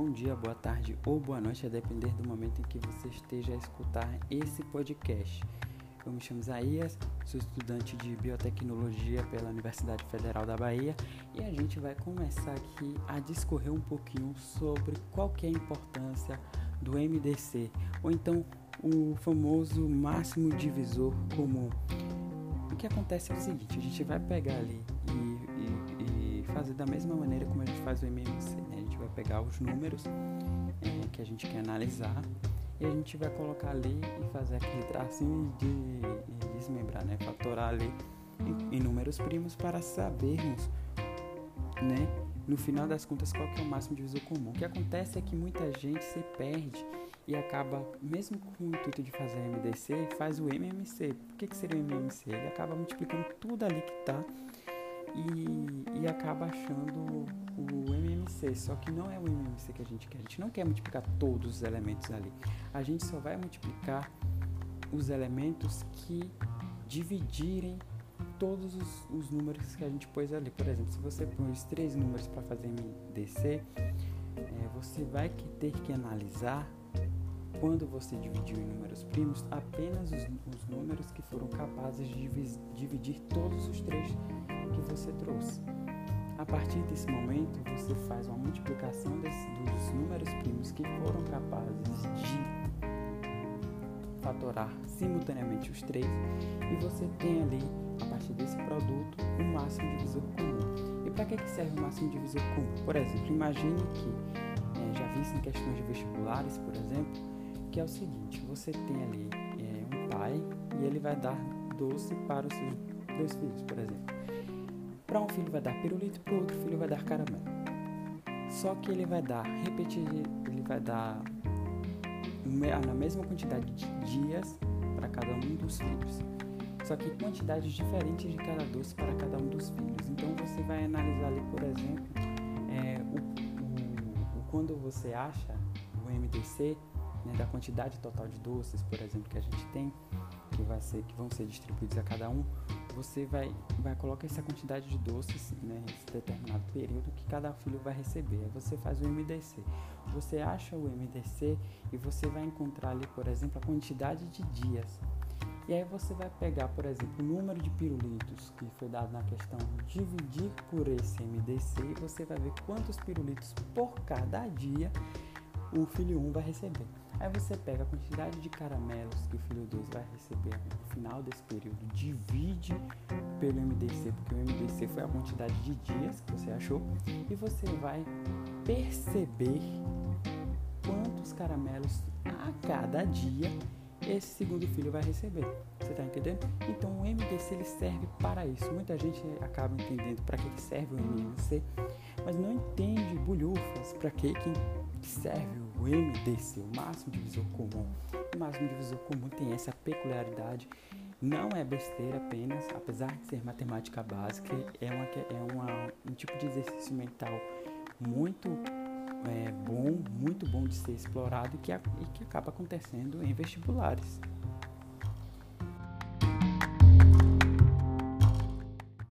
bom dia, boa tarde ou boa noite, a depender do momento em que você esteja a escutar esse podcast. Eu me chamo Isaías, sou estudante de biotecnologia pela Universidade Federal da Bahia e a gente vai começar aqui a discorrer um pouquinho sobre qual é a importância do MDC, ou então o famoso máximo divisor comum. O que acontece é o seguinte, a gente vai pegar ali e, e, e fazer da mesma maneira como a gente faz o MMC, pegar os números é, que a gente quer analisar e a gente vai colocar ali e fazer aquele tracinho de, de desmembrar, né? Fatorar ali em, em números primos para sabermos, né? No final das contas, qual que é o máximo divisor comum. O que acontece é que muita gente se perde e acaba, mesmo com o intuito de fazer MDC, faz o MMC. Por que, que seria o MMC? Ele acaba multiplicando tudo ali que está e, e acaba achando o MMC. Só que não é o MMC que a gente quer. A gente não quer multiplicar todos os elementos ali. A gente só vai multiplicar os elementos que dividirem todos os, os, números que a gente pôs ali. Por exemplo, se você pôs três números para fazer MDC, é, você vai ter que analisar quando você dividiu em números primos apenas os, os números que foram capazes de dividir todos os três que você trouxe. A partir desse momento, você faz uma multiplicação desse, dos números primos que foram capazes de fatorar simultaneamente os três e você tem ali, a partir desse produto, o um máximo divisor comum. E para que, que serve o máximo divisor comum? Por exemplo, imagine que, é, já vi isso em questões de vestibulares, por exemplo, que é o seguinte, você tem ali é, um pai e ele vai dar doce para os seus dois filhos, por exemplo. Para um filho vai dar pirulito, para outro filho vai dar caramelo. Só que ele vai dar repetir, ele vai dar na mesma quantidade de dias para cada um dos filhos. Só que quantidades diferentes de cada doce para cada um dos filhos. Então você vai analisar ali, por exemplo, é, o, o, o, quando você acha o MDC né, da quantidade total de doces, por exemplo, que a gente tem, que, vai ser, que vão ser distribuídos a cada um, você vai, vai colocar essa quantidade de doces, né, esse determinado período que cada filho vai receber. Aí você faz o MDC. Você acha o MDC e você vai encontrar ali, por exemplo, a quantidade de dias. E aí você vai pegar, por exemplo, o número de pirulitos que foi dado na questão, dividir por esse MDC e você vai ver quantos pirulitos por cada dia o filho 1 vai receber. Aí você pega a quantidade de caramelos que o filho 2 vai receber no final desse período, divide pelo MDC, porque o MDC foi a quantidade de dias que você achou, e você vai perceber quantos caramelos a cada dia esse segundo filho vai receber. Você está entendendo? Então o MDC ele serve para isso. Muita gente acaba entendendo para que serve o MDC, mas não entende bulhufas para que, que serve o MDC, o máximo divisor comum. O máximo divisor comum tem essa peculiaridade. Não é besteira apenas, apesar de ser matemática básica, é, uma, é uma, um tipo de exercício mental muito é, bom, muito bom de ser explorado e que, e que acaba acontecendo em vestibulares.